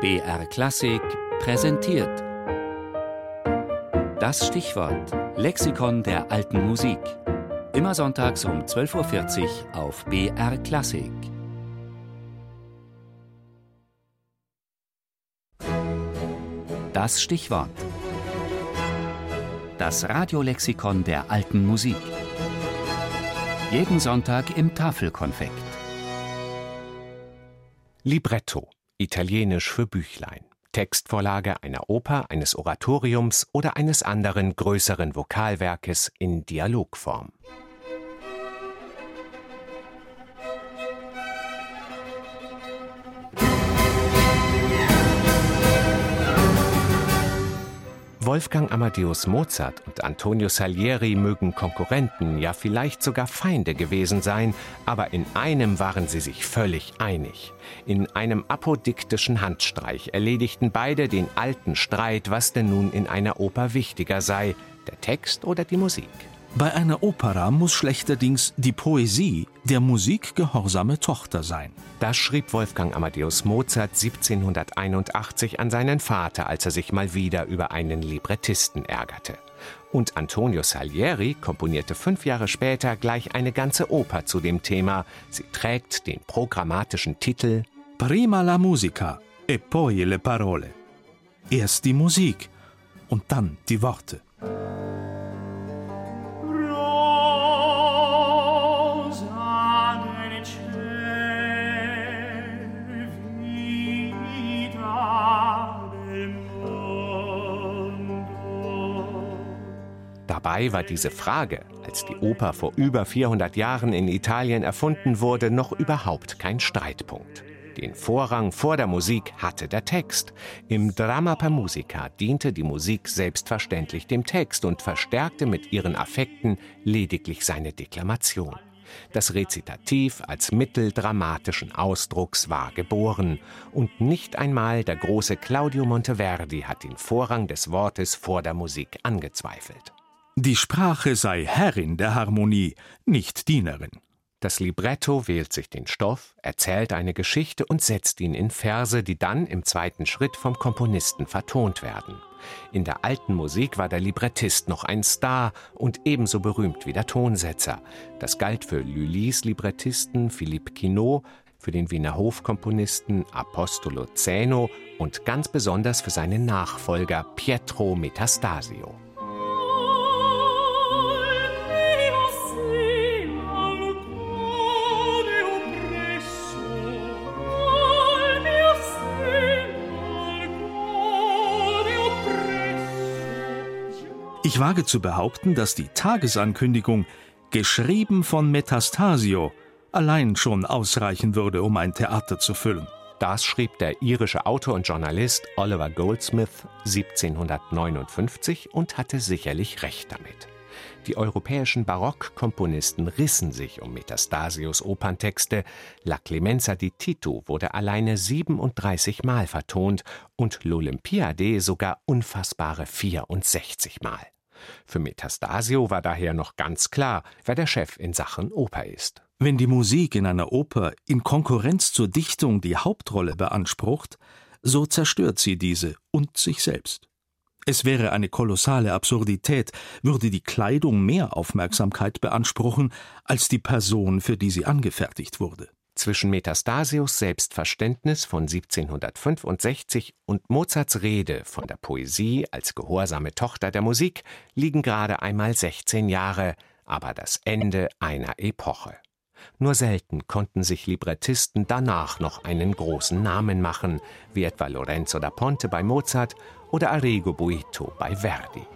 BR Klassik präsentiert. Das Stichwort Lexikon der alten Musik. Immer sonntags um 12.40 Uhr auf BR Klassik. Das Stichwort. Das Radiolexikon der alten Musik. Jeden Sonntag im Tafelkonfekt. Libretto, italienisch für Büchlein. Textvorlage einer Oper, eines Oratoriums oder eines anderen größeren Vokalwerkes in Dialogform. Wolfgang Amadeus Mozart und Antonio Salieri mögen Konkurrenten, ja vielleicht sogar Feinde gewesen sein, aber in einem waren sie sich völlig einig. In einem apodiktischen Handstreich erledigten beide den alten Streit, was denn nun in einer Oper wichtiger sei, der Text oder die Musik. Bei einer Opera muss schlechterdings die Poesie der Musik gehorsame Tochter sein. Das schrieb Wolfgang Amadeus Mozart 1781 an seinen Vater, als er sich mal wieder über einen Librettisten ärgerte. Und Antonio Salieri komponierte fünf Jahre später gleich eine ganze Oper zu dem Thema. Sie trägt den programmatischen Titel Prima la musica e poi le parole. Erst die Musik und dann die Worte. Dabei war diese Frage, als die Oper vor über 400 Jahren in Italien erfunden wurde, noch überhaupt kein Streitpunkt. Den Vorrang vor der Musik hatte der Text. Im Drama per Musica diente die Musik selbstverständlich dem Text und verstärkte mit ihren Affekten lediglich seine Deklamation. Das Rezitativ als Mittel dramatischen Ausdrucks war geboren, und nicht einmal der große Claudio Monteverdi hat den Vorrang des Wortes vor der Musik angezweifelt. Die Sprache sei Herrin der Harmonie, nicht Dienerin. Das Libretto wählt sich den Stoff, erzählt eine Geschichte und setzt ihn in Verse, die dann im zweiten Schritt vom Komponisten vertont werden. In der alten Musik war der Librettist noch ein Star und ebenso berühmt wie der Tonsetzer. Das galt für Lully's Librettisten Philippe Quinault, für den Wiener Hofkomponisten Apostolo Zeno und ganz besonders für seinen Nachfolger Pietro Metastasio. Ich wage zu behaupten, dass die Tagesankündigung, geschrieben von Metastasio, allein schon ausreichen würde, um ein Theater zu füllen. Das schrieb der irische Autor und Journalist Oliver Goldsmith 1759 und hatte sicherlich recht damit. Die europäischen Barockkomponisten rissen sich um Metastasios Operntexte. La Clemenza di Tito wurde alleine 37 Mal vertont und L'Olympiade sogar unfassbare 64 Mal. Für Metastasio war daher noch ganz klar, wer der Chef in Sachen Oper ist. Wenn die Musik in einer Oper in Konkurrenz zur Dichtung die Hauptrolle beansprucht, so zerstört sie diese und sich selbst. Es wäre eine kolossale Absurdität, würde die Kleidung mehr Aufmerksamkeit beanspruchen als die Person, für die sie angefertigt wurde. Zwischen Metastasios Selbstverständnis von 1765 und Mozarts Rede von der Poesie als gehorsame Tochter der Musik liegen gerade einmal 16 Jahre, aber das Ende einer Epoche. Nur selten konnten sich Librettisten danach noch einen großen Namen machen, wie etwa Lorenzo da Ponte bei Mozart oder Arrigo Boito bei Verdi.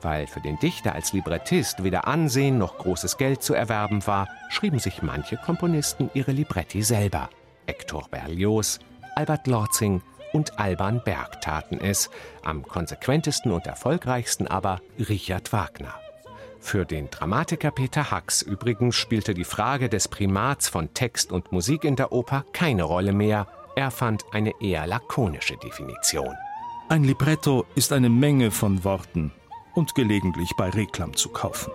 Weil für den Dichter als Librettist weder Ansehen noch großes Geld zu erwerben war, schrieben sich manche Komponisten ihre Libretti selber. Hector Berlioz, Albert Lorzing und Alban Berg taten es, am konsequentesten und erfolgreichsten aber Richard Wagner. Für den Dramatiker Peter Hacks übrigens spielte die Frage des Primats von Text und Musik in der Oper keine Rolle mehr. Er fand eine eher lakonische Definition. Ein Libretto ist eine Menge von Worten und gelegentlich bei Reklam zu kaufen.